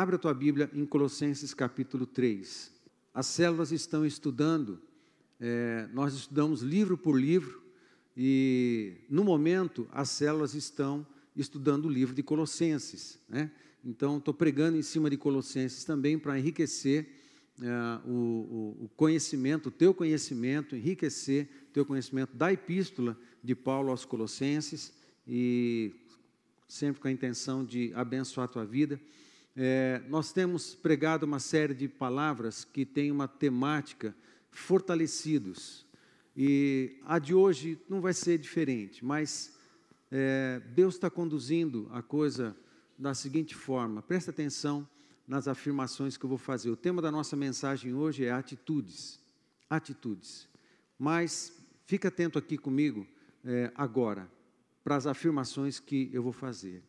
Abra a tua Bíblia em Colossenses capítulo 3. As células estão estudando, é, nós estudamos livro por livro, e no momento as células estão estudando o livro de Colossenses. Né? Então, estou pregando em cima de Colossenses também para enriquecer é, o, o, conhecimento, o teu conhecimento, enriquecer o teu conhecimento da epístola de Paulo aos Colossenses e sempre com a intenção de abençoar a tua vida. É, nós temos pregado uma série de palavras que tem uma temática fortalecidos. E a de hoje não vai ser diferente, mas é, Deus está conduzindo a coisa da seguinte forma: presta atenção nas afirmações que eu vou fazer. O tema da nossa mensagem hoje é atitudes. Atitudes. Mas fica atento aqui comigo é, agora para as afirmações que eu vou fazer.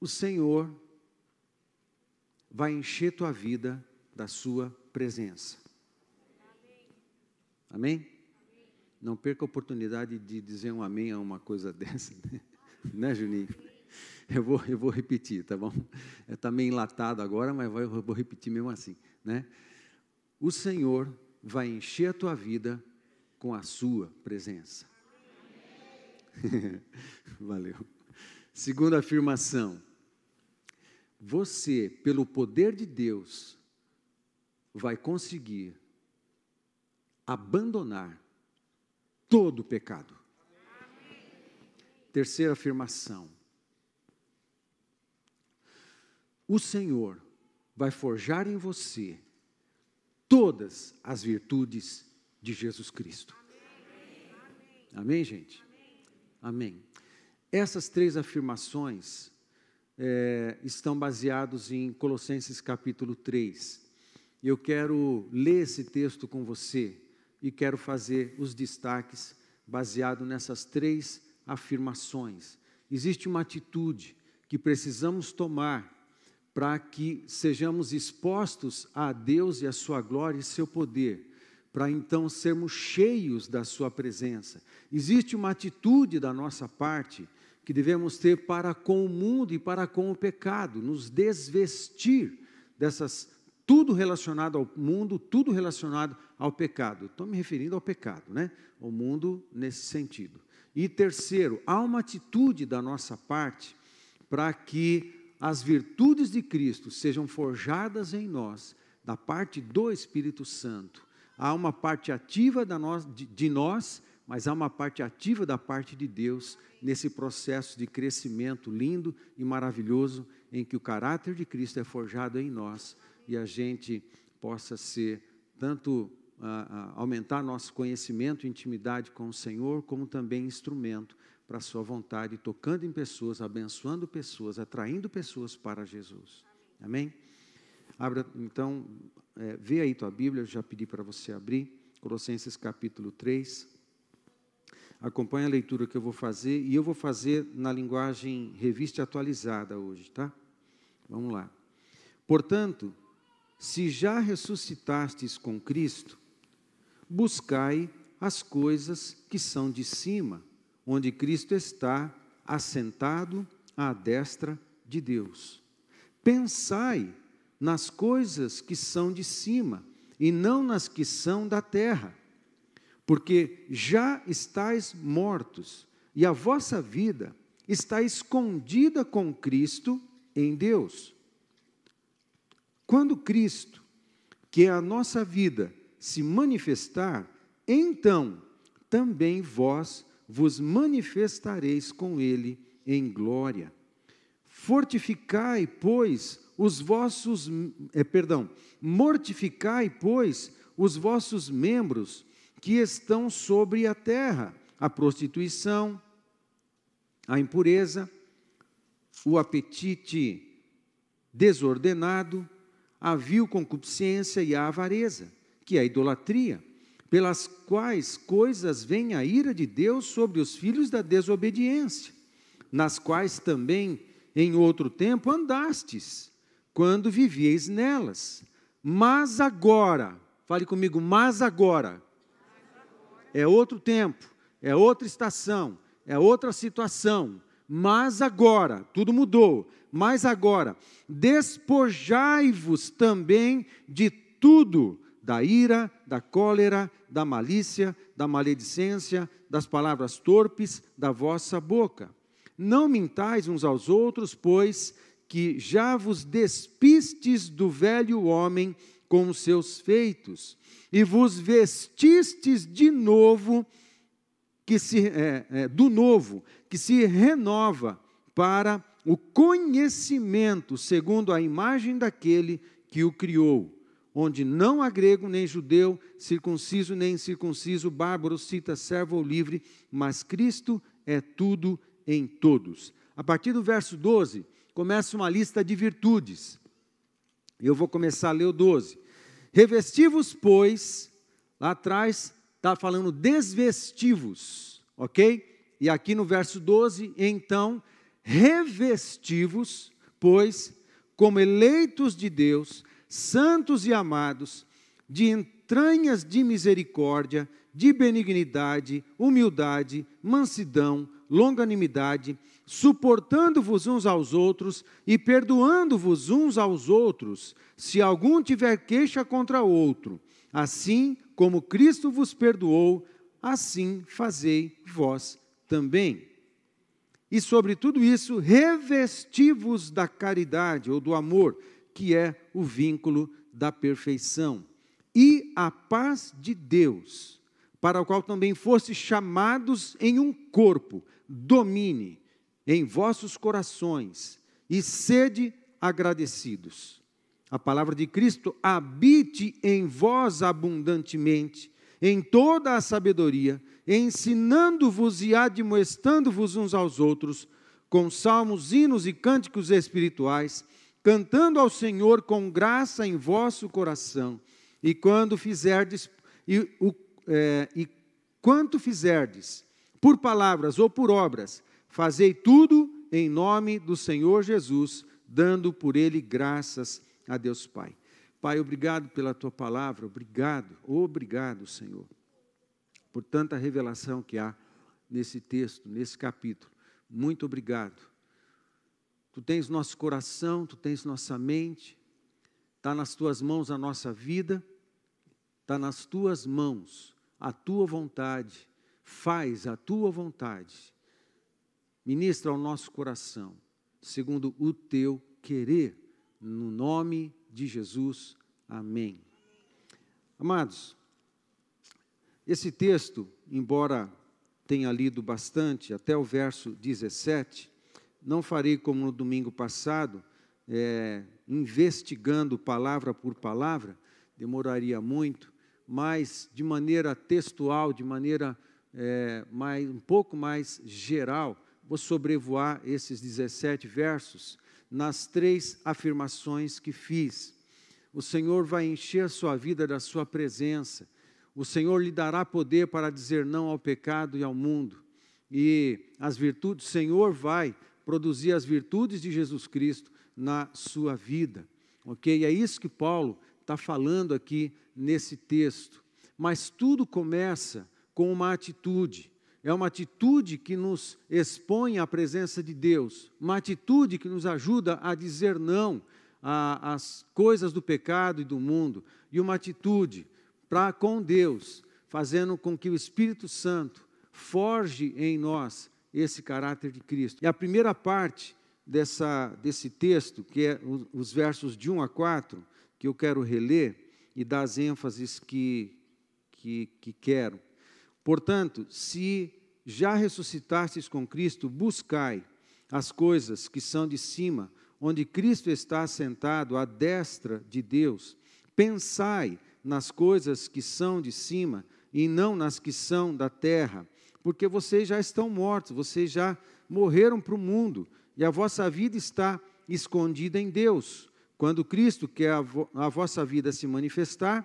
O Senhor vai encher tua vida da sua presença. Amém? amém? Não perca a oportunidade de dizer um amém a uma coisa dessa, né, né Juninho? Eu vou, eu vou repetir, tá bom? Está meio enlatado agora, mas eu vou repetir mesmo assim, né? O Senhor vai encher a tua vida com a sua presença. Valeu. Segunda afirmação. Você, pelo poder de Deus, vai conseguir abandonar todo o pecado. Terceira afirmação. O Senhor vai forjar em você todas as virtudes de Jesus Cristo. Amém, gente? Amém. Essas três afirmações é, estão baseados em Colossenses capítulo 3. Eu quero ler esse texto com você e quero fazer os destaques baseado nessas três afirmações. Existe uma atitude que precisamos tomar para que sejamos expostos a Deus e a sua glória e seu poder para então sermos cheios da Sua presença. Existe uma atitude da nossa parte que devemos ter para com o mundo e para com o pecado, nos desvestir dessas, tudo relacionado ao mundo, tudo relacionado ao pecado. Estou me referindo ao pecado, né? O mundo nesse sentido. E terceiro, há uma atitude da nossa parte para que as virtudes de Cristo sejam forjadas em nós, da parte do Espírito Santo há uma parte ativa nós, de, de nós, mas há uma parte ativa da parte de Deus nesse processo de crescimento lindo e maravilhoso em que o caráter de Cristo é forjado em nós e a gente possa ser tanto aumentar nosso conhecimento e intimidade com o Senhor, como também instrumento para a sua vontade, tocando em pessoas, abençoando pessoas, atraindo pessoas para Jesus. Amém? Abra, então, é, vê aí tua Bíblia, eu já pedi para você abrir, Colossenses capítulo 3. Acompanhe a leitura que eu vou fazer, e eu vou fazer na linguagem revista atualizada hoje, tá? Vamos lá. Portanto, se já ressuscitastes com Cristo, buscai as coisas que são de cima, onde Cristo está assentado à destra de Deus. Pensai nas coisas que são de cima e não nas que são da terra, porque já estáis mortos e a vossa vida está escondida com Cristo em Deus. Quando Cristo, que é a nossa vida, se manifestar, então também vós vos manifestareis com Ele em glória. Fortificai, pois, os vossos, é, perdão, mortificai, pois, os vossos membros que estão sobre a terra, a prostituição, a impureza, o apetite desordenado, a vil concupiscência e a avareza, que é a idolatria, pelas quais coisas vem a ira de Deus sobre os filhos da desobediência, nas quais também em outro tempo andastes, quando vivieis nelas. Mas agora, fale comigo, mas agora, é outro tempo, é outra estação, é outra situação, Mas agora, tudo mudou, mas agora, despojai-vos também de tudo, da ira, da cólera, da malícia, da maledicência, das palavras torpes da vossa boca. Não mintais uns aos outros, pois que já vos despistes do velho homem com os seus feitos, e vos vestistes de novo, que se, é, é, do novo, que se renova para o conhecimento segundo a imagem daquele que o criou, onde não há grego nem judeu, circunciso nem incircunciso, bárbaro, cita, servo ou livre, mas Cristo é tudo em todos. A partir do verso 12, começa uma lista de virtudes. Eu vou começar a ler o 12. Revestivos, pois, lá atrás está falando desvestivos, ok? E aqui no verso 12, então, revestivos, pois, como eleitos de Deus, santos e amados, de entranhas de misericórdia, de benignidade, humildade, mansidão, longanimidade, suportando-vos uns aos outros e perdoando-vos uns aos outros, se algum tiver queixa contra outro. Assim como Cristo vos perdoou, assim fazei vós também. E sobre tudo isso, revesti-vos da caridade ou do amor, que é o vínculo da perfeição. E a paz de Deus, para o qual também fostes chamados em um corpo, domine em vossos corações e sede agradecidos. A palavra de Cristo habite em vós abundantemente, em toda a sabedoria, ensinando-vos e admoestando-vos uns aos outros, com salmos, hinos e cânticos espirituais, cantando ao Senhor com graça em vosso coração. E quando fizerdes, e, o, é, e quanto fizerdes, por palavras ou por obras, fazei tudo em nome do Senhor Jesus, dando por ele graças a Deus Pai. Pai, obrigado pela tua palavra, obrigado, obrigado, Senhor, por tanta revelação que há nesse texto, nesse capítulo. Muito obrigado. Tu tens nosso coração, tu tens nossa mente, está nas tuas mãos a nossa vida, está nas tuas mãos a tua vontade, faz a tua vontade, ministra ao nosso coração, segundo o teu querer, no nome de Jesus. Amém. Amados, esse texto, embora tenha lido bastante, até o verso 17, não farei como no domingo passado, é, investigando palavra por palavra, demoraria muito, mas de maneira textual, de maneira é, mais, um pouco mais geral, vou sobrevoar esses 17 versos nas três afirmações que fiz. O Senhor vai encher a sua vida da sua presença. O Senhor lhe dará poder para dizer não ao pecado e ao mundo. E as virtudes, o Senhor vai produzir as virtudes de Jesus Cristo na sua vida. Ok? É isso que Paulo está falando aqui nesse texto. Mas tudo começa com uma atitude. É uma atitude que nos expõe à presença de Deus, uma atitude que nos ajuda a dizer não às coisas do pecado e do mundo, e uma atitude para com Deus, fazendo com que o Espírito Santo forge em nós esse caráter de Cristo. E a primeira parte dessa, desse texto, que é os versos de 1 a 4, que eu quero reler e dar as ênfases que, que, que quero. Portanto, se já ressuscitastes com Cristo, buscai as coisas que são de cima, onde Cristo está sentado à destra de Deus. Pensai nas coisas que são de cima e não nas que são da terra, porque vocês já estão mortos, vocês já morreram para o mundo e a vossa vida está escondida em Deus. Quando Cristo quer a, vo a vossa vida se manifestar,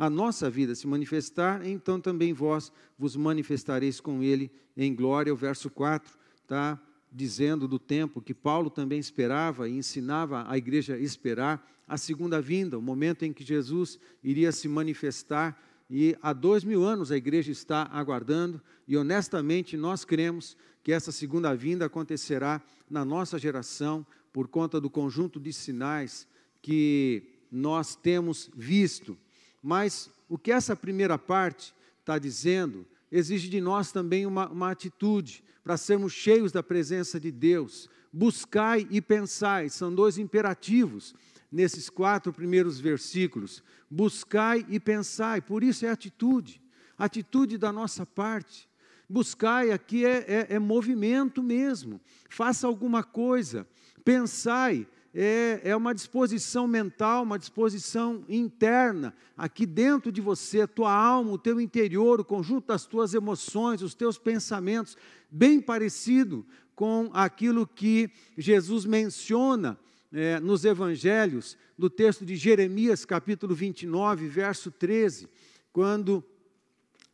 a nossa vida se manifestar, então também vós vos manifestareis com ele em glória. O verso 4 está dizendo do tempo que Paulo também esperava e ensinava a igreja a esperar a segunda vinda, o momento em que Jesus iria se manifestar. E há dois mil anos a igreja está aguardando, e honestamente nós cremos que essa segunda vinda acontecerá na nossa geração por conta do conjunto de sinais que nós temos visto. Mas o que essa primeira parte está dizendo exige de nós também uma, uma atitude para sermos cheios da presença de Deus. Buscai e pensai, são dois imperativos nesses quatro primeiros versículos. Buscai e pensai, por isso é atitude, atitude da nossa parte. Buscai aqui é, é, é movimento mesmo, faça alguma coisa, pensai, é, é, uma disposição mental, uma disposição interna, aqui dentro de você, a tua alma, o teu interior, o conjunto das tuas emoções, os teus pensamentos, bem parecido com aquilo que Jesus menciona é, nos evangelhos, no texto de Jeremias, capítulo 29, verso 13, quando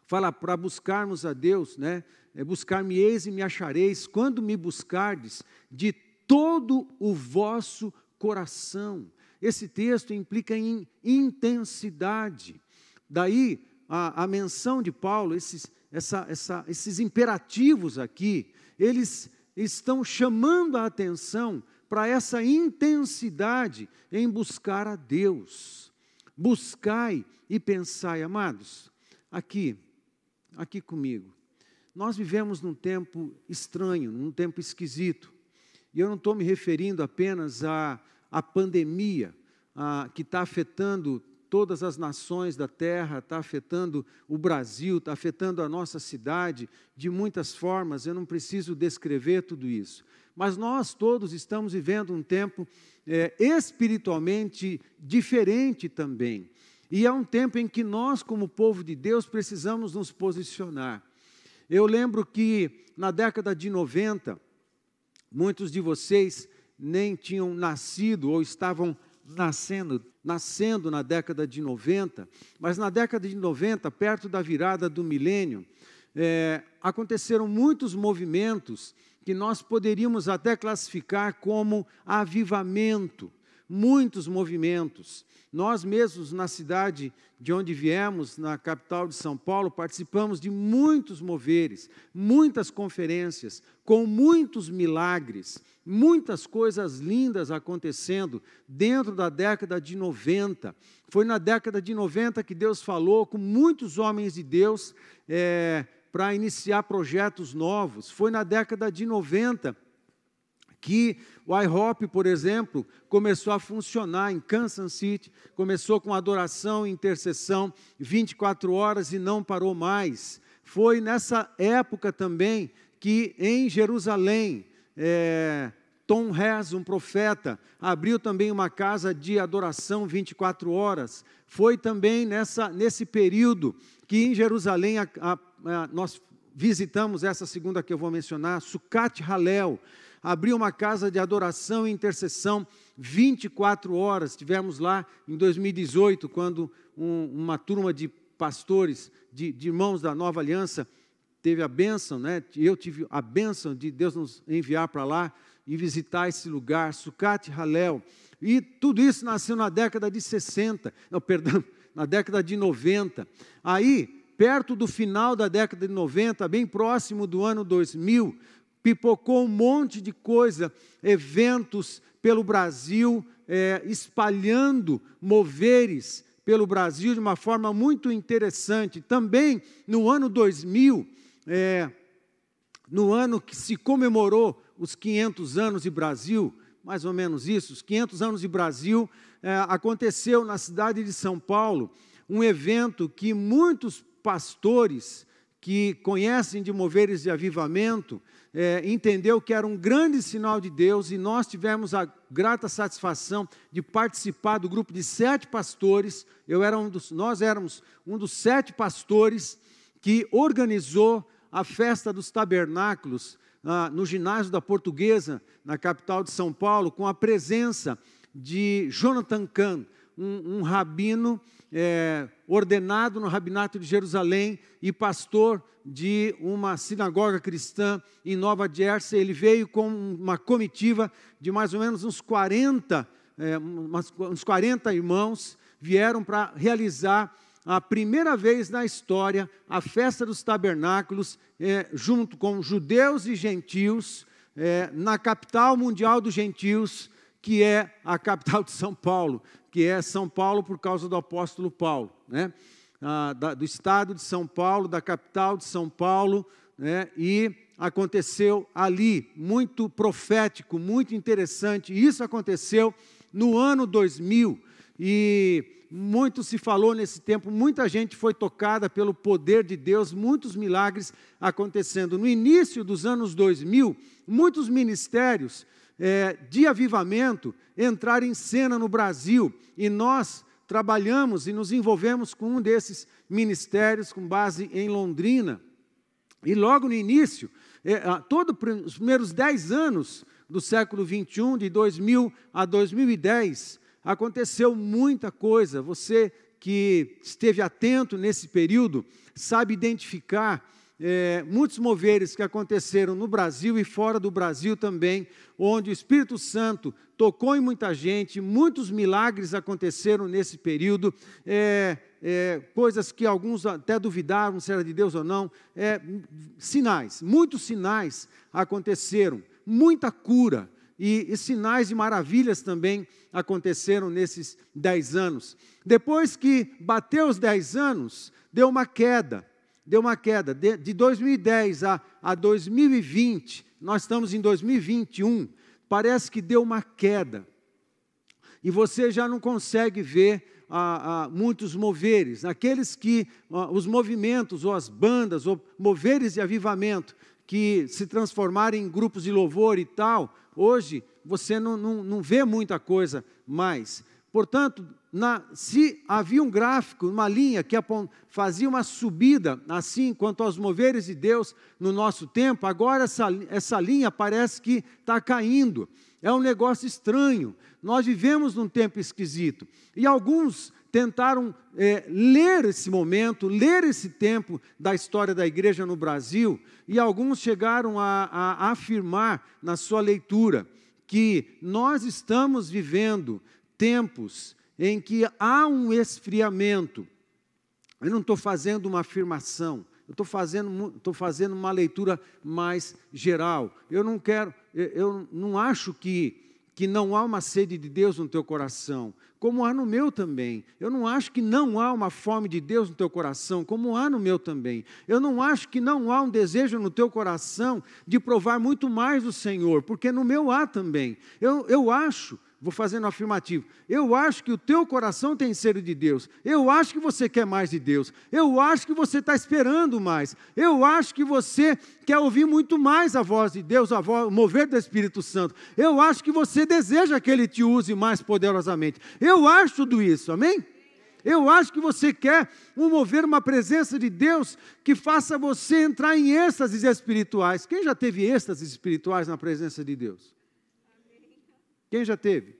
fala para buscarmos a Deus, né? É, Buscar-me-eis e me achareis, quando me buscardes de todo o vosso coração. Esse texto implica em intensidade. Daí a, a menção de Paulo, esses, essa, essa, esses imperativos aqui, eles estão chamando a atenção para essa intensidade em buscar a Deus. Buscai e pensai, amados, aqui, aqui comigo. Nós vivemos num tempo estranho, num tempo esquisito. E eu não estou me referindo apenas à, à pandemia a, que está afetando todas as nações da terra, está afetando o Brasil, está afetando a nossa cidade de muitas formas. Eu não preciso descrever tudo isso. Mas nós todos estamos vivendo um tempo é, espiritualmente diferente também. E é um tempo em que nós, como povo de Deus, precisamos nos posicionar. Eu lembro que na década de 90, muitos de vocês nem tinham nascido ou estavam nascendo, nascendo na década de 90, mas na década de 90, perto da virada do milênio, é, aconteceram muitos movimentos que nós poderíamos até classificar como avivamento, muitos movimentos. Nós mesmos, na cidade de onde viemos, na capital de São Paulo, participamos de muitos moveres, muitas conferências, com muitos milagres, muitas coisas lindas acontecendo dentro da década de 90. Foi na década de 90 que Deus falou com muitos homens de Deus é, para iniciar projetos novos. Foi na década de 90 que o IHOP, por exemplo, começou a funcionar em Kansas City, começou com adoração e intercessão 24 horas e não parou mais. Foi nessa época também que em Jerusalém, é, Tom Hess, um profeta, abriu também uma casa de adoração 24 horas. Foi também nessa, nesse período que em Jerusalém a, a, a, nós visitamos essa segunda que eu vou mencionar, Sucat Halel, abriu uma casa de adoração e intercessão 24 horas. Estivemos lá em 2018, quando um, uma turma de pastores, de, de, irmãos da nova aliança, teve a bênção, né? eu tive a bênção de Deus nos enviar para lá e visitar esse lugar, Sucat Halel. E tudo isso nasceu na década de 60, não, perdão, na década de 90. Aí, perto do final da década de 90, bem próximo do ano 2000, pipocou um monte de coisa, eventos pelo Brasil, é, espalhando moveres pelo Brasil de uma forma muito interessante. Também no ano 2000, é, no ano que se comemorou os 500 anos de Brasil, mais ou menos isso, os 500 anos de Brasil, é, aconteceu na cidade de São Paulo um evento que muitos pastores que conhecem de moveres de avivamento é, entendeu que era um grande sinal de Deus e nós tivemos a grata satisfação de participar do grupo de sete pastores. Eu era um dos, nós éramos um dos sete pastores que organizou a festa dos tabernáculos ah, no ginásio da Portuguesa, na capital de São Paulo, com a presença de Jonathan Kahn, um, um rabino é, ordenado no rabinato de Jerusalém e pastor de uma sinagoga cristã em Nova Jersey. Ele veio com uma comitiva de mais ou menos uns 40, é, uns 40 irmãos, vieram para realizar a primeira vez na história a festa dos tabernáculos, é, junto com judeus e gentios, é, na capital mundial dos gentios, que é a capital de São Paulo, que é São Paulo por causa do apóstolo Paulo, né? Ah, da, do estado de São Paulo, da capital de São Paulo, né? e aconteceu ali, muito profético, muito interessante. Isso aconteceu no ano 2000 e muito se falou nesse tempo, muita gente foi tocada pelo poder de Deus, muitos milagres acontecendo. No início dos anos 2000, muitos ministérios é, de avivamento entraram em cena no Brasil e nós trabalhamos e nos envolvemos com um desses ministérios com base em Londrina. E logo no início, é, todos os primeiros dez anos do século 21, de 2000 a 2010, aconteceu muita coisa. Você que esteve atento nesse período sabe identificar é, muitos moveres que aconteceram no Brasil e fora do Brasil também, onde o Espírito Santo tocou em muita gente, muitos milagres aconteceram nesse período, é, é, coisas que alguns até duvidaram se era de Deus ou não, é, sinais, muitos sinais aconteceram, muita cura, e, e, sinais e maravilhas também aconteceram nesses dez anos. Depois que bateu os dez anos, deu uma queda deu uma queda. De, de 2010 a, a 2020, nós estamos em 2021, parece que deu uma queda. E você já não consegue ver ah, muitos moveres, aqueles que, os movimentos, ou as bandas, ou moveres de avivamento, que se transformaram em grupos de louvor e tal, hoje você não, não, não vê muita coisa mais. Portanto, na, se havia um gráfico, uma linha que fazia uma subida, assim quanto aos moveres de Deus no nosso tempo, agora essa, essa linha parece que está caindo. É um negócio estranho. Nós vivemos num tempo esquisito. E alguns tentaram é, ler esse momento, ler esse tempo da história da igreja no Brasil, e alguns chegaram a, a, afirmar na sua leitura que nós estamos vivendo tempos em que há um esfriamento. Eu não estou fazendo uma afirmação, eu estou fazendo, estou fazendo uma leitura mais geral. Eu não quero, eu não acho que, que não há uma sede de Deus no teu coração, como há no meu também. Eu não acho que não há uma fome de Deus no teu coração, como há no meu também. Eu não acho que não há um desejo no teu coração de provar muito mais do Senhor, porque no meu há também. Eu, eu acho Vou fazendo afirmativo. Eu acho que o teu coração tem sede de Deus. Eu acho que você quer mais de Deus. Eu acho que você está esperando mais. Eu acho que você quer ouvir muito mais a voz de Deus, a voz, o mover do Espírito Santo. Eu acho que você deseja que Ele te use mais poderosamente. Eu acho tudo isso, amém? Eu acho que você quer um mover, uma presença de Deus que faça você entrar em êxtases espirituais. Quem já teve êxtases espirituais na presença de Deus? Quem já teve?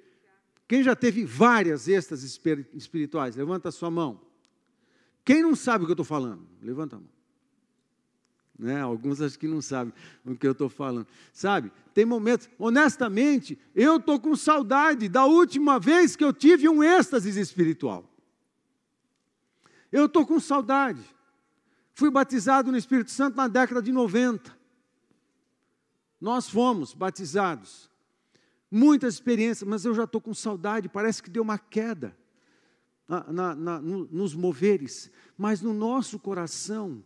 Quem já teve várias estas espirituais? Levanta a sua mão. Quem não sabe o que eu estou falando? Levanta a mão. Né? Alguns acho que não sabem o que eu estou falando. Sabe, tem momentos, honestamente, eu estou com saudade da última vez que eu tive um êxtase espiritual. Eu estou com saudade. Fui batizado no Espírito Santo na década de 90. Nós fomos batizados muitas experiências, mas eu já estou com saudade, parece que deu uma queda na, na, na, no, nos moveres, mas no nosso coração,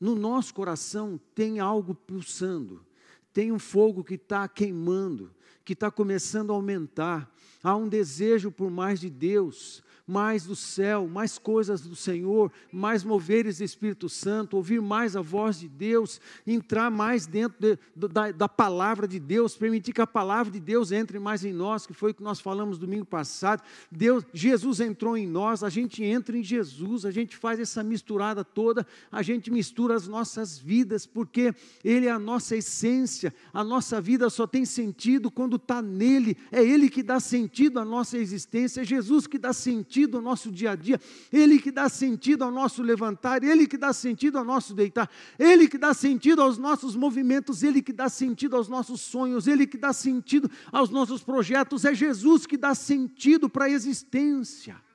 no nosso coração tem algo pulsando, tem um fogo que está queimando, que está começando a aumentar, há um desejo por mais de Deus, mais do céu, mais coisas do Senhor, mais moveres do Espírito Santo, ouvir mais a voz de Deus, entrar mais dentro de, da, da palavra de Deus, permitir que a palavra de Deus entre mais em nós, que foi o que nós falamos domingo passado. Deus, Jesus entrou em nós, a gente entra em Jesus, a gente faz essa misturada toda, a gente mistura as nossas vidas, porque Ele é a nossa essência, a nossa vida só tem sentido quando está nele, é Ele que dá sentido à nossa existência, é Jesus que dá sentido sentido ao nosso dia a dia, Ele que dá sentido ao nosso levantar, Ele que dá sentido ao nosso deitar, Ele que dá sentido aos nossos movimentos, Ele que dá sentido aos nossos sonhos, Ele que dá sentido aos nossos projetos, é Jesus que dá sentido para a existência.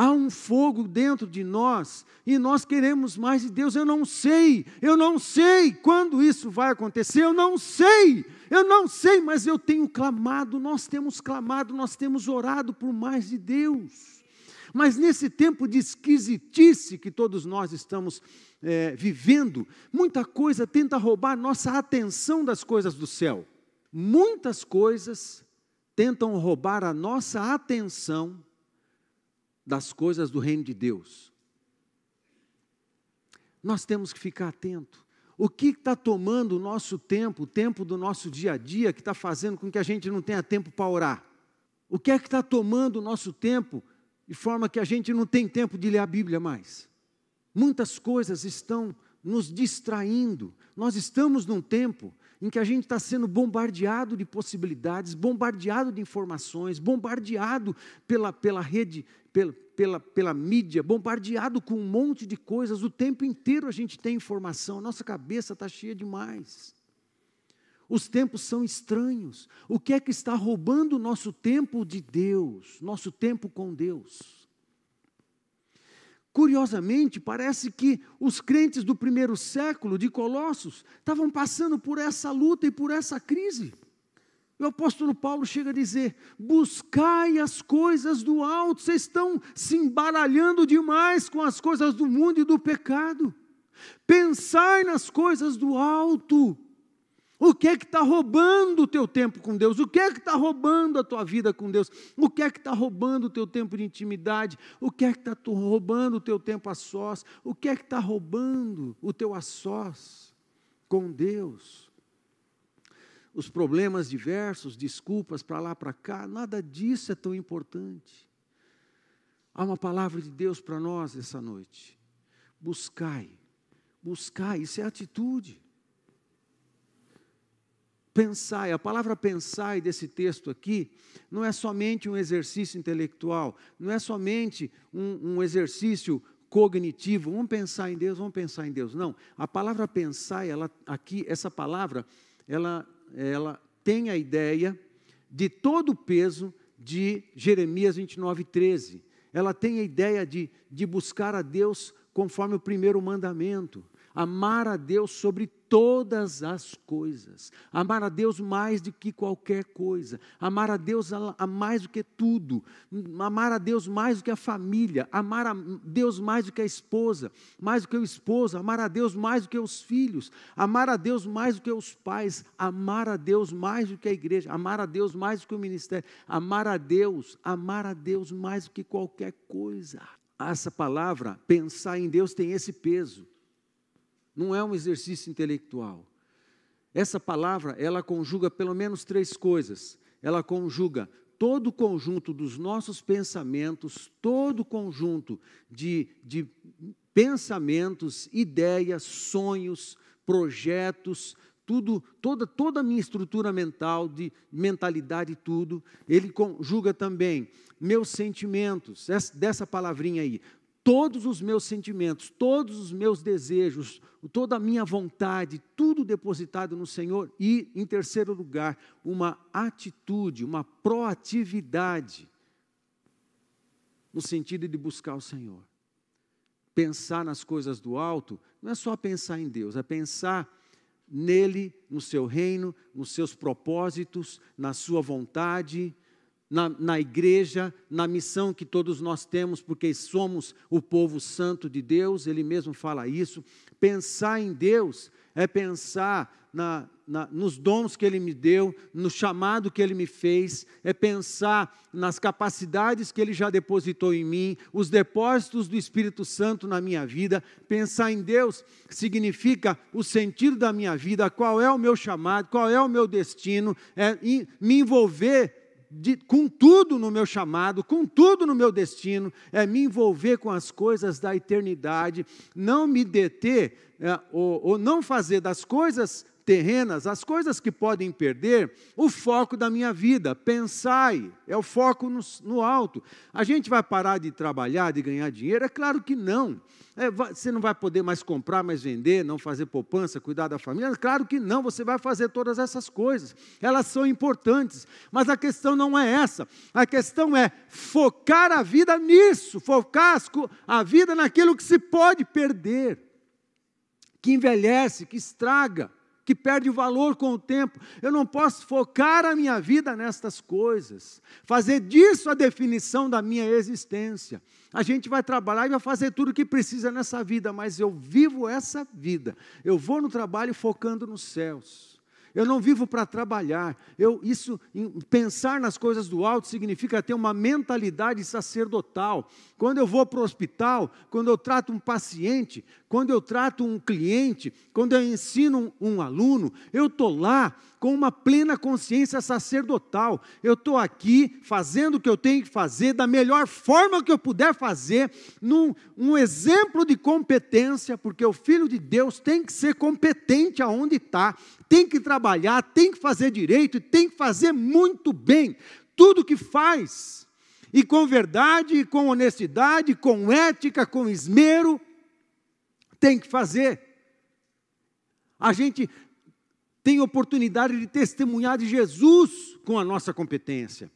Há um fogo dentro de nós e nós queremos mais de Deus. Eu não sei, eu não sei quando isso vai acontecer, eu não sei, eu não sei, mas eu tenho clamado, nós temos clamado, nós temos orado por mais de Deus. Mas nesse tempo de esquisitice que todos nós estamos é, vivendo, muita coisa tenta roubar nossa atenção das coisas do céu. Muitas coisas tentam roubar a nossa atenção das coisas do reino de Deus. Nós temos que ficar atento. O que está tomando o nosso tempo, o tempo do nosso dia a dia, que está fazendo com que a gente não tenha tempo para orar? O que é que está tomando o nosso tempo, de forma que a gente não tem tempo de ler a Bíblia mais? Muitas coisas estão nos distraindo. Nós estamos num tempo em que a gente está sendo bombardeado de possibilidades, bombardeado de informações, bombardeado pela, pela rede, pela, pela, pela mídia, bombardeado com um monte de coisas. O tempo inteiro a gente tem informação, nossa cabeça está cheia demais. Os tempos são estranhos. O que é que está roubando o nosso tempo de Deus, nosso tempo com Deus? Curiosamente, parece que os crentes do primeiro século de Colossos estavam passando por essa luta e por essa crise. O apóstolo Paulo chega a dizer: buscai as coisas do alto, vocês estão se embaralhando demais com as coisas do mundo e do pecado. Pensai nas coisas do alto. O que é que está roubando o teu tempo com Deus? O que é que está roubando a tua vida com Deus? O que é que está roubando o teu tempo de intimidade? O que é que está roubando o teu tempo a sós? O que é que está roubando o teu a sós com Deus? Os problemas diversos, desculpas para lá, para cá, nada disso é tão importante. Há uma palavra de Deus para nós essa noite. Buscai, buscai, isso é atitude. Pensai, a palavra pensai desse texto aqui não é somente um exercício intelectual, não é somente um, um exercício cognitivo, vamos pensar em Deus, vamos pensar em Deus. Não, a palavra pensar, ela, aqui, essa palavra, ela, ela tem a ideia de todo o peso de Jeremias 29, 13. Ela tem a ideia de, de buscar a Deus conforme o primeiro mandamento amar a Deus sobre todas as coisas, amar a Deus mais do que qualquer coisa, amar a Deus a, a mais do que tudo, amar a Deus mais do que a família, amar a Deus mais do que a esposa, mais do que o esposo, amar a Deus mais do que os filhos, amar a Deus mais do que os pais, amar a Deus mais do que a igreja, amar a Deus mais do que o ministério, amar a Deus, amar a Deus mais do que qualquer coisa. Essa palavra, pensar em Deus, tem esse peso não é um exercício intelectual. Essa palavra, ela conjuga pelo menos três coisas. Ela conjuga todo o conjunto dos nossos pensamentos, todo o conjunto de, de pensamentos, ideias, sonhos, projetos, tudo, toda, toda a minha estrutura mental, de mentalidade, tudo. Ele conjuga também meus sentimentos, essa, dessa palavrinha aí, todos os meus sentimentos, todos os meus desejos, toda a minha vontade, tudo depositado no Senhor. E, em terceiro lugar, uma atitude, uma proatividade, no sentido de buscar o Senhor. Pensar nas coisas do alto não é só pensar em Deus, é pensar nele, no seu reino, nos seus propósitos, na sua vontade, na, na igreja, na missão que todos nós temos, porque somos o povo santo de Deus, ele mesmo fala isso. Pensar em Deus é pensar na, na, nos dons que Ele me deu, no chamado que Ele me fez, é pensar nas capacidades que Ele já depositou em mim, os depósitos do Espírito Santo na minha vida. Pensar em Deus significa o sentido da minha vida, qual é o meu chamado, qual é o meu destino, é me envolver de, com tudo no meu chamado, com tudo no meu destino, é me envolver com as coisas da eternidade, não me deter, é, ou, ou não fazer das coisas terrenas, as coisas que podem perder o foco da minha vida. Pensai, é o foco no, no alto. A gente vai parar de trabalhar, de ganhar dinheiro? É claro que não. É, você não vai poder mais comprar, mais vender, não fazer poupança, cuidar da família? Claro que não, você vai fazer todas essas coisas. Elas são importantes. Mas a questão não é essa. A questão é focar a vida nisso, focar a vida naquilo que se pode perder, que envelhece, que estraga que perde valor com o tempo. Eu não posso focar a minha vida nestas coisas, fazer disso a definição da minha existência. A gente vai trabalhar e vai fazer tudo o que precisa nessa vida, mas eu vivo essa vida. Eu vou no trabalho focando nos céus. Eu não vivo para trabalhar. Eu, isso, pensar nas coisas do alto significa ter uma mentalidade sacerdotal. Quando eu vou para o hospital, quando eu trato um paciente, quando eu trato um cliente, quando eu ensino um, um aluno, eu estou lá com uma plena consciência sacerdotal. Eu estou aqui fazendo o que eu tenho que fazer da melhor forma que eu puder fazer, num um exemplo de competência, porque o Filho de Deus tem que ser competente aonde está, tem que trabalhar, tem que fazer direito e tem que fazer muito bem tudo que faz. E com verdade, com honestidade, com ética, com esmero, tem que fazer. A gente tem oportunidade de testemunhar de Jesus com a nossa competência.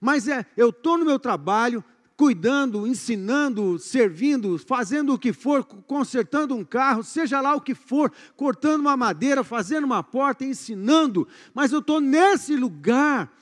Mas é, eu estou no meu trabalho, cuidando, ensinando, servindo, fazendo o que for, consertando um carro, seja lá o que for, cortando uma madeira, fazendo uma porta, ensinando, mas eu estou nesse lugar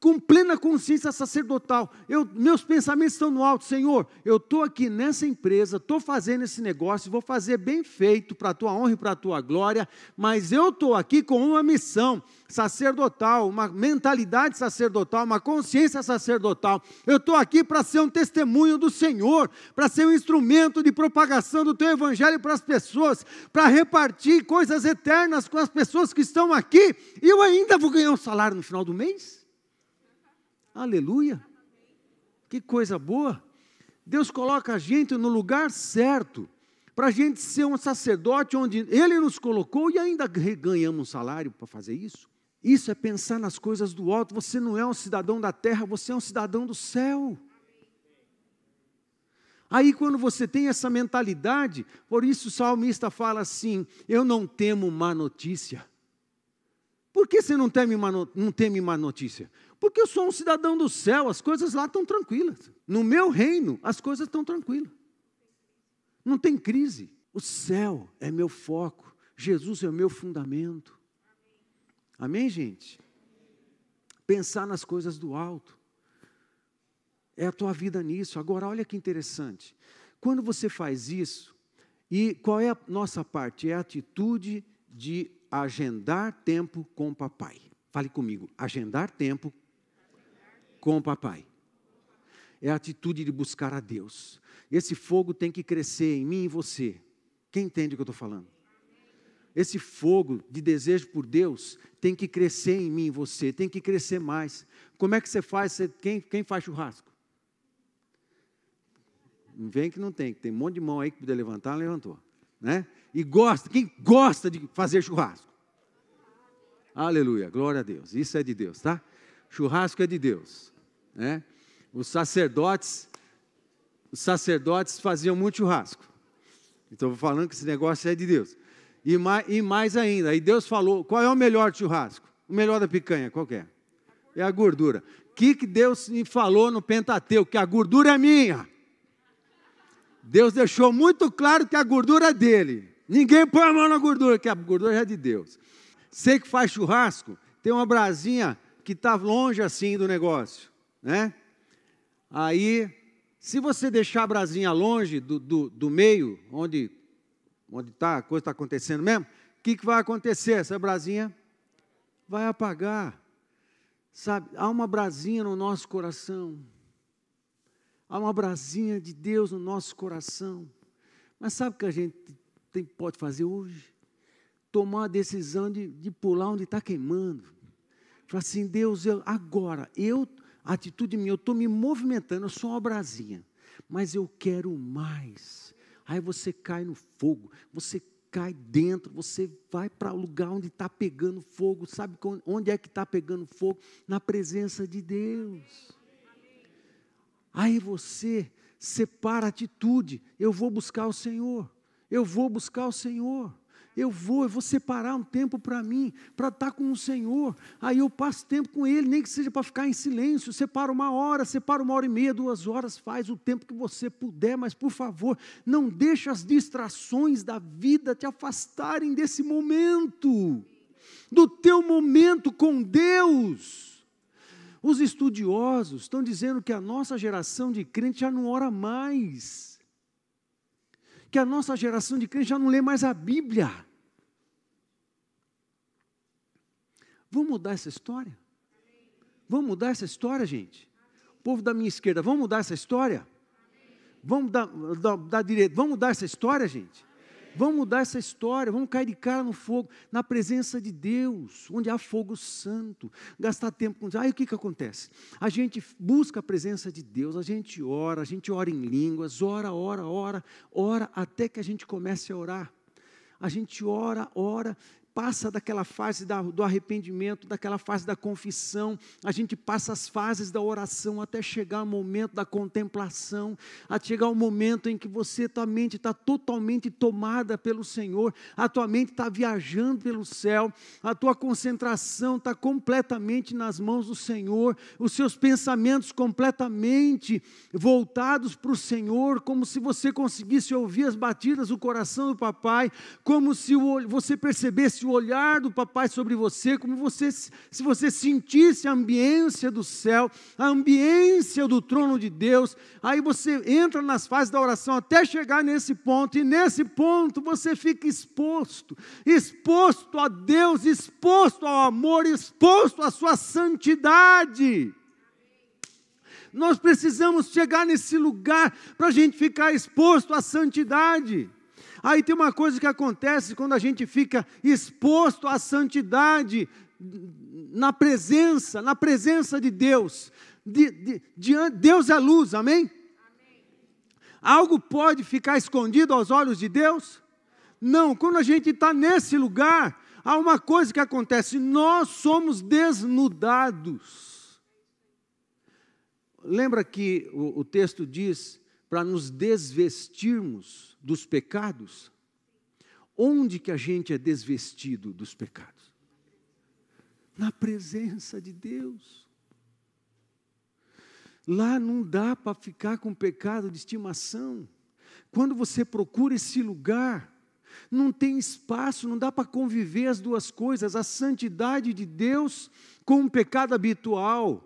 com plena consciência sacerdotal. Eu, meus pensamentos estão no alto, Senhor. Eu estou aqui nessa empresa, estou fazendo esse negócio, vou fazer bem feito para a tua honra e para a tua glória, mas eu estou aqui com uma missão sacerdotal, uma mentalidade sacerdotal, uma consciência sacerdotal. Eu estou aqui para ser um testemunho do Senhor, para ser um instrumento de propagação do teu evangelho para as pessoas, para repartir coisas eternas com as pessoas que estão aqui, e eu ainda vou ganhar um salário no final do mês? Aleluia! Que coisa boa! Deus coloca a gente no lugar certo, para a gente ser um sacerdote onde Ele nos colocou e ainda ganhamos um salário para fazer isso. Isso é pensar nas coisas do alto. Você não é um cidadão da terra, você é um cidadão do céu. Aí, quando você tem essa mentalidade, por isso o salmista fala assim: Eu não temo má notícia. Por que você não teme, má, não notícia? Porque eu sou um cidadão do céu, as coisas lá estão tranquilas. No meu reino, as coisas estão tranquilas. Não tem crise. O céu é meu foco. Jesus é o meu fundamento. Amém, gente? Pensar nas coisas do alto. É a tua vida nisso. Agora, olha que interessante. Quando você faz isso, e qual é a nossa parte? É a atitude de agendar tempo com o papai. Fale comigo, agendar tempo com o papai. É a atitude de buscar a Deus. Esse fogo tem que crescer em mim e você. Quem entende o que eu estou falando? Esse fogo de desejo por Deus tem que crescer em mim e você, tem que crescer mais. Como é que você faz? Você, quem, quem faz churrasco? Vem que não tem, tem um monte de mão aí que poder levantar, levantou. Né? E gosta, quem gosta de fazer churrasco? Aleluia, glória a Deus. Isso é de Deus, tá? Churrasco é de Deus, né? Os sacerdotes, os sacerdotes faziam muito churrasco. Então, falando que esse negócio é de Deus. E mais, e mais ainda, aí Deus falou: qual é o melhor churrasco? O melhor da picanha, qual é? É a gordura. O que, que Deus me falou no Pentateuco? Que a gordura é minha. Deus deixou muito claro que a gordura é dele. Ninguém põe a mão na gordura, que a gordura é de Deus. Você que faz churrasco, tem uma brasinha que está longe assim do negócio, né? Aí, se você deixar a brasinha longe do, do, do meio, onde onde tá, a coisa está acontecendo mesmo, o que, que vai acontecer? Essa brasinha vai apagar. Sabe, há uma brasinha no nosso coração. Há uma brasinha de Deus no nosso coração. Mas sabe o que a gente tem, pode fazer hoje? Tomar a decisão de, de pular onde está queimando. Fala assim, Deus, eu, agora, eu, a atitude minha, eu estou me movimentando, eu sou uma brasinha, mas eu quero mais. Aí você cai no fogo, você cai dentro, você vai para o lugar onde está pegando fogo. Sabe onde é que está pegando fogo? Na presença de Deus. Aí você separa a atitude. Eu vou buscar o Senhor. Eu vou buscar o Senhor eu vou, eu vou separar um tempo para mim, para estar tá com o Senhor. Aí eu passo tempo com Ele, nem que seja para ficar em silêncio. Separa uma hora, separa uma hora e meia, duas horas, faz o tempo que você puder, mas por favor, não deixe as distrações da vida te afastarem desse momento, do teu momento com Deus. Os estudiosos estão dizendo que a nossa geração de crente já não ora mais que a nossa geração de crentes já não lê mais a Bíblia. Vamos mudar essa história? Vamos mudar essa história, gente? O povo da minha esquerda, vamos mudar essa história? Vamos dar, dar, dar direito, vamos mudar essa história, gente? Vamos mudar essa história, vamos cair de cara no fogo, na presença de Deus, onde há fogo santo. Gastar tempo com Aí o que, que acontece? A gente busca a presença de Deus, a gente ora, a gente ora em línguas, ora, ora, ora, ora, até que a gente comece a orar. A gente ora, ora, passa daquela fase da, do arrependimento, daquela fase da confissão, a gente passa as fases da oração até chegar ao momento da contemplação, até chegar o momento em que você, tua mente está totalmente tomada pelo Senhor, a tua mente está viajando pelo céu, a tua concentração está completamente nas mãos do Senhor, os seus pensamentos completamente voltados para o Senhor, como se você conseguisse ouvir as batidas do coração do papai, como se você percebesse o olhar do papai sobre você, como você, se você sentisse a ambiência do céu, a ambiência do trono de Deus, aí você entra nas fases da oração até chegar nesse ponto, e nesse ponto você fica exposto, exposto a Deus, exposto ao amor, exposto à sua santidade. Nós precisamos chegar nesse lugar para a gente ficar exposto à santidade. Aí tem uma coisa que acontece quando a gente fica exposto à santidade na presença, na presença de Deus. De, de, de, Deus é luz, amém? amém? Algo pode ficar escondido aos olhos de Deus? Não, quando a gente está nesse lugar, há uma coisa que acontece: nós somos desnudados. Lembra que o, o texto diz para nos desvestirmos dos pecados, onde que a gente é desvestido dos pecados? Na presença de Deus. Lá não dá para ficar com pecado de estimação. Quando você procura esse lugar, não tem espaço, não dá para conviver as duas coisas, a santidade de Deus com o pecado habitual.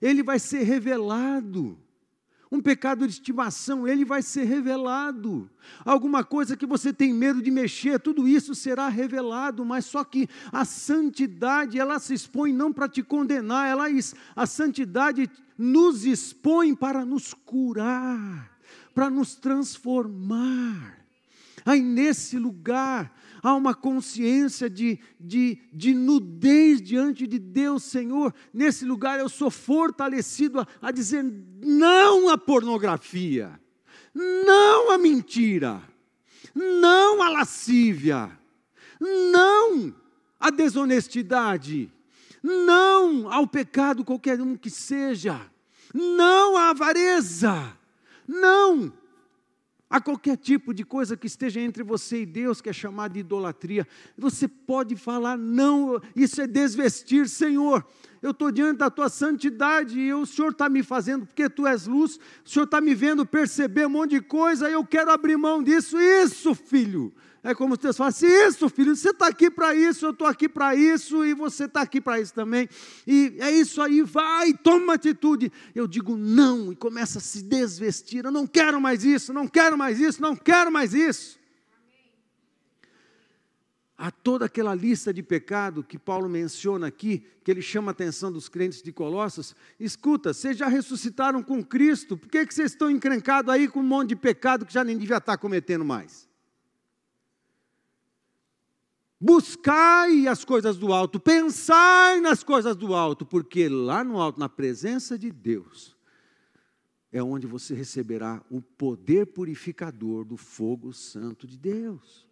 Ele vai ser revelado um pecado de estimação, ele vai ser revelado. Alguma coisa que você tem medo de mexer, tudo isso será revelado, mas só que a santidade, ela se expõe não para te condenar, ela a santidade nos expõe para nos curar, para nos transformar. Aí nesse lugar, há uma consciência de, de, de nudez diante de Deus, Senhor. Nesse lugar eu sou fortalecido a, a dizer não à pornografia, não à mentira, não à lascívia, não à desonestidade, não ao pecado qualquer um que seja, não à avareza, não a qualquer tipo de coisa que esteja entre você e Deus, que é chamada de idolatria, você pode falar, não, isso é desvestir, Senhor. Eu estou diante da tua santidade e o Senhor está me fazendo, porque tu és luz, o Senhor está me vendo perceber um monte de coisa, eu quero abrir mão disso. Isso, filho, é como Deus fala assim: Isso, filho, você está aqui para isso, eu estou aqui para isso, e você está aqui para isso também. E é isso aí, vai, toma atitude. Eu digo não, e começa a se desvestir. Eu não quero mais isso, não quero mais isso, não quero mais isso. Há toda aquela lista de pecado que Paulo menciona aqui, que ele chama a atenção dos crentes de Colossos. Escuta, vocês já ressuscitaram com Cristo, por que, que vocês estão encrencados aí com um monte de pecado que já nem devia estar cometendo mais? Buscai as coisas do alto, pensai nas coisas do alto, porque lá no alto, na presença de Deus, é onde você receberá o poder purificador do fogo santo de Deus.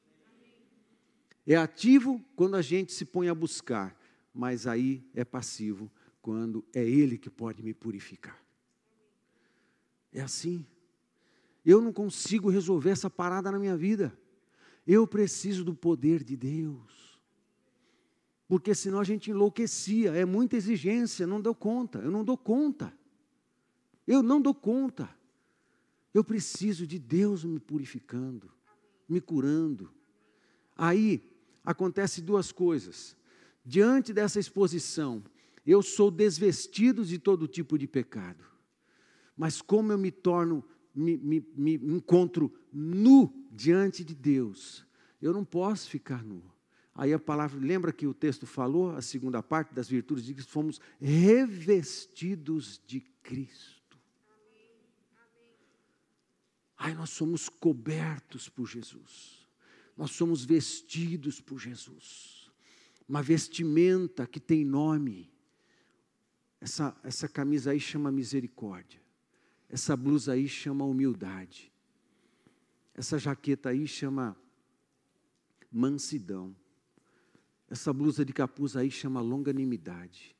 É ativo quando a gente se põe a buscar, mas aí é passivo quando é Ele que pode me purificar. É assim. Eu não consigo resolver essa parada na minha vida. Eu preciso do poder de Deus. Porque senão a gente enlouquecia, é muita exigência, não dou conta, eu não dou conta. Eu não dou conta. Eu preciso de Deus me purificando, me curando. Aí acontece duas coisas. Diante dessa exposição, eu sou desvestido de todo tipo de pecado. Mas como eu me torno, me, me, me encontro nu diante de Deus, eu não posso ficar nu. Aí a palavra, lembra que o texto falou, a segunda parte das virtudes, diz que fomos revestidos de Cristo. Aí nós somos cobertos por Jesus, nós somos vestidos por Jesus, uma vestimenta que tem nome. Essa, essa camisa aí chama misericórdia, essa blusa aí chama humildade, essa jaqueta aí chama mansidão. Essa blusa de capuz aí chama longanimidade.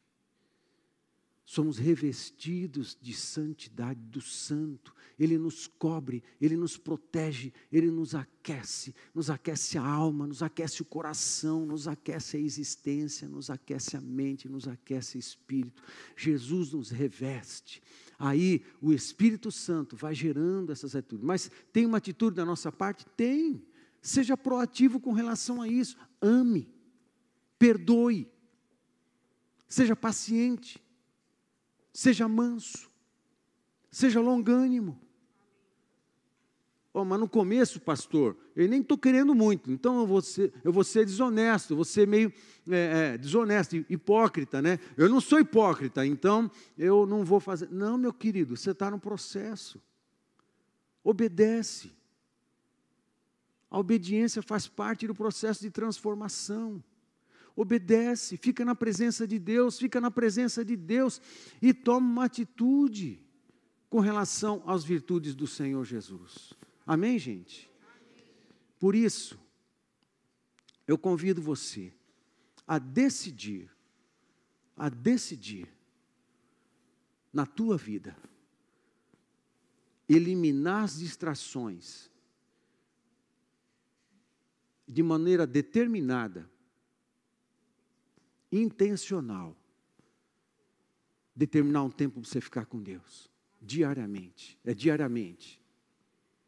Somos revestidos de santidade do santo. Ele nos cobre, ele nos protege, ele nos aquece, nos aquece a alma, nos aquece o coração, nos aquece a existência, nos aquece a mente, nos aquece o espírito. Jesus nos reveste. Aí o Espírito Santo vai gerando essas atitudes. Mas tem uma atitude da nossa parte? Tem. Seja proativo com relação a isso. Ame perdoe, seja paciente, seja manso, seja longânimo. Oh, mas no começo, pastor, eu nem estou querendo muito, então eu vou ser, eu vou ser desonesto, vou ser meio é, é, desonesto, hipócrita, né? Eu não sou hipócrita, então eu não vou fazer. Não, meu querido, você está no processo. Obedece. A obediência faz parte do processo de transformação obedece, fica na presença de Deus, fica na presença de Deus e toma uma atitude com relação às virtudes do Senhor Jesus. Amém, gente? Por isso, eu convido você a decidir, a decidir na tua vida, eliminar as distrações de maneira determinada intencional. Determinar um tempo para você ficar com Deus. Diariamente. É diariamente.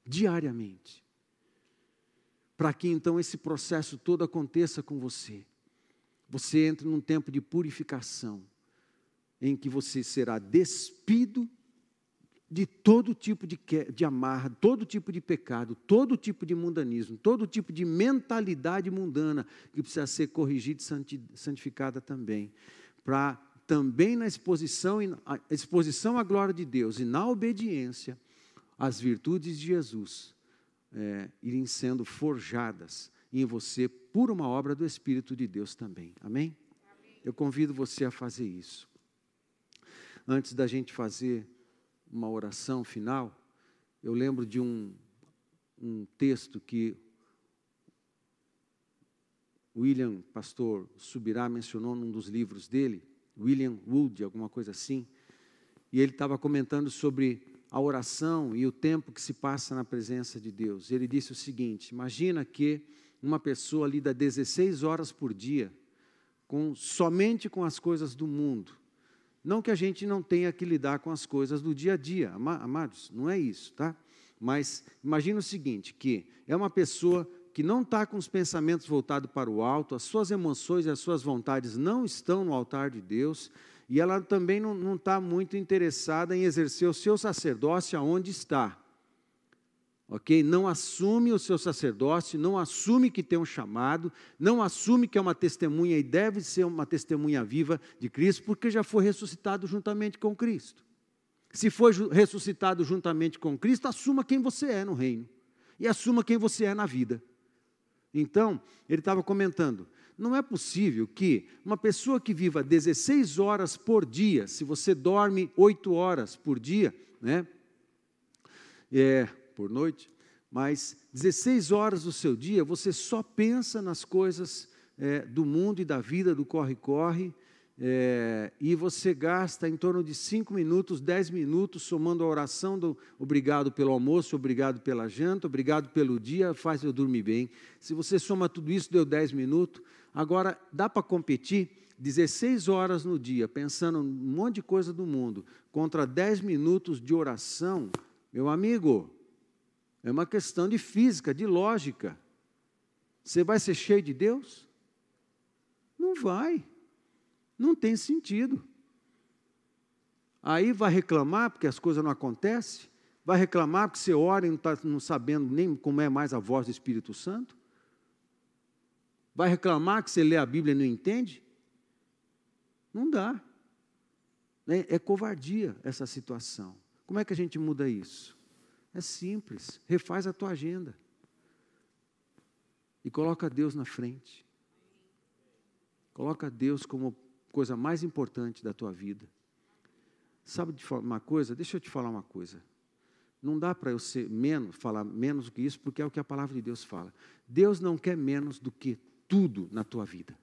Diariamente. Para que então esse processo todo aconteça com você. Você entra num tempo de purificação, em que você será despido de todo tipo de, de amarra, todo tipo de pecado, todo tipo de mundanismo, todo tipo de mentalidade mundana que precisa ser corrigida e santificada também, para também na exposição, exposição à glória de Deus e na obediência às virtudes de Jesus é, irem sendo forjadas em você por uma obra do Espírito de Deus também. Amém? Amém? Eu convido você a fazer isso. Antes da gente fazer uma oração final, eu lembro de um, um texto que William, pastor Subirá, mencionou num dos livros dele, William Wood, alguma coisa assim, e ele estava comentando sobre a oração e o tempo que se passa na presença de Deus. Ele disse o seguinte: imagina que uma pessoa lida 16 horas por dia com somente com as coisas do mundo não que a gente não tenha que lidar com as coisas do dia a dia, amados, não é isso, tá? Mas imagina o seguinte, que é uma pessoa que não está com os pensamentos voltados para o alto, as suas emoções e as suas vontades não estão no altar de Deus, e ela também não está muito interessada em exercer o seu sacerdócio aonde está ok? Não assume o seu sacerdócio, não assume que tem um chamado, não assume que é uma testemunha e deve ser uma testemunha viva de Cristo, porque já foi ressuscitado juntamente com Cristo. Se foi ressuscitado juntamente com Cristo, assuma quem você é no reino e assuma quem você é na vida. Então, ele estava comentando: não é possível que uma pessoa que viva 16 horas por dia, se você dorme 8 horas por dia, né? É, por noite, mas 16 horas do seu dia você só pensa nas coisas é, do mundo e da vida, do corre-corre, é, e você gasta em torno de 5 minutos, 10 minutos, somando a oração do obrigado pelo almoço, obrigado pela janta, obrigado pelo dia, faz eu dormir bem. Se você soma tudo isso, deu 10 minutos. Agora, dá para competir 16 horas no dia, pensando um monte de coisa do mundo, contra 10 minutos de oração, meu amigo, é uma questão de física, de lógica. Você vai ser cheio de Deus? Não vai. Não tem sentido. Aí vai reclamar porque as coisas não acontecem? Vai reclamar porque você ora e não está não sabendo nem como é mais a voz do Espírito Santo? Vai reclamar que você lê a Bíblia e não entende? Não dá. É, é covardia essa situação. Como é que a gente muda isso? É simples, refaz a tua agenda. E coloca Deus na frente. Coloca Deus como coisa mais importante da tua vida. Sabe de uma coisa? Deixa eu te falar uma coisa. Não dá para eu ser menos, falar menos do que isso, porque é o que a palavra de Deus fala. Deus não quer menos do que tudo na tua vida.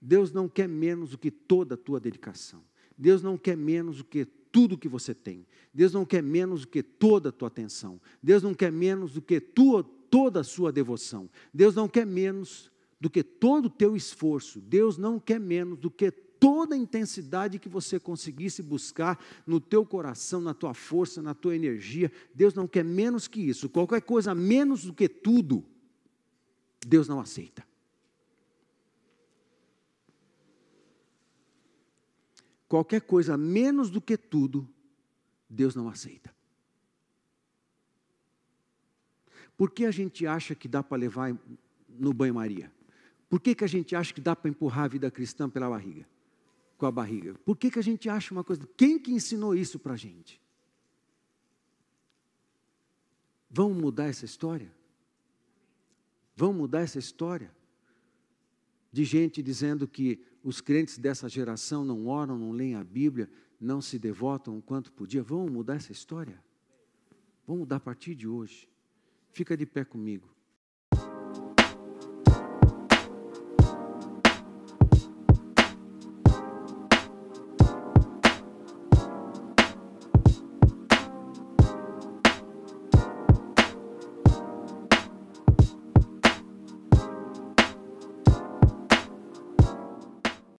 Deus não quer menos do que toda a tua dedicação. Deus não quer menos do que tudo que você tem. Deus não quer menos do que toda a tua atenção. Deus não quer menos do que tua, toda a sua devoção. Deus não quer menos do que todo o teu esforço. Deus não quer menos do que toda a intensidade que você conseguisse buscar no teu coração, na tua força, na tua energia. Deus não quer menos que isso. Qualquer coisa menos do que tudo, Deus não aceita. Qualquer coisa menos do que tudo, Deus não aceita. Por que a gente acha que dá para levar no banho-maria? Por que, que a gente acha que dá para empurrar a vida cristã pela barriga? Com a barriga? Por que, que a gente acha uma coisa? Quem que ensinou isso para a gente? Vamos mudar essa história? Vamos mudar essa história? De gente dizendo que os crentes dessa geração não oram, não leem a Bíblia, não se devotam o quanto podia. Vamos mudar essa história? Vamos mudar a partir de hoje. Fica de pé comigo.